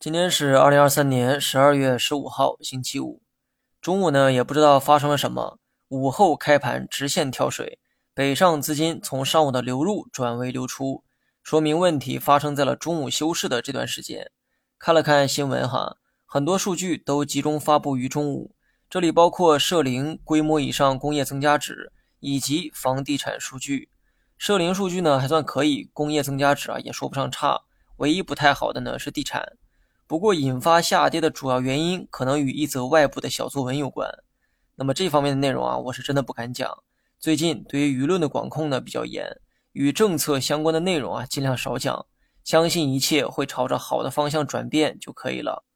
今天是二零二三年十二月十五号，星期五。中午呢，也不知道发生了什么，午后开盘直线跳水，北上资金从上午的流入转为流出，说明问题发生在了中午休市的这段时间。看了看新闻哈，很多数据都集中发布于中午，这里包括社零规模以上工业增加值以及房地产数据。社零数据呢还算可以，工业增加值啊也说不上差，唯一不太好的呢是地产。不过，引发下跌的主要原因可能与一则外部的小作文有关。那么这方面的内容啊，我是真的不敢讲。最近对于舆论的管控呢比较严，与政策相关的内容啊尽量少讲。相信一切会朝着好的方向转变就可以了。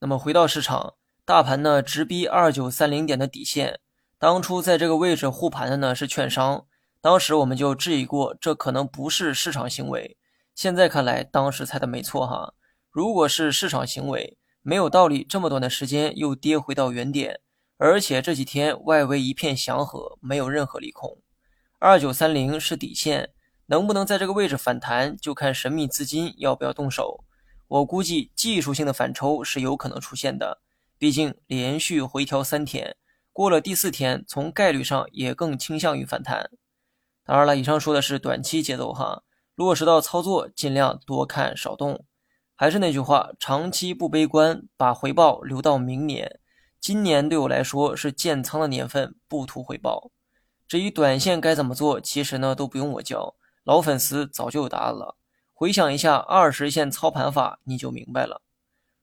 那么回到市场，大盘呢直逼二九三零点的底线。当初在这个位置护盘的呢是券商，当时我们就质疑过，这可能不是市场行为。现在看来，当时猜的没错哈。如果是市场行为，没有道理这么短的时间又跌回到原点，而且这几天外围一片祥和，没有任何利空。二九三零是底线，能不能在这个位置反弹，就看神秘资金要不要动手。我估计技术性的反抽是有可能出现的，毕竟连续回调三天，过了第四天，从概率上也更倾向于反弹。当然了，以上说的是短期节奏哈，落实到操作，尽量多看少动。还是那句话，长期不悲观，把回报留到明年。今年对我来说是建仓的年份，不图回报。至于短线该怎么做，其实呢都不用我教，老粉丝早就有答案了。回想一下二十线操盘法，你就明白了。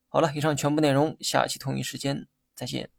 好了，以上全部内容，下期同一时间再见。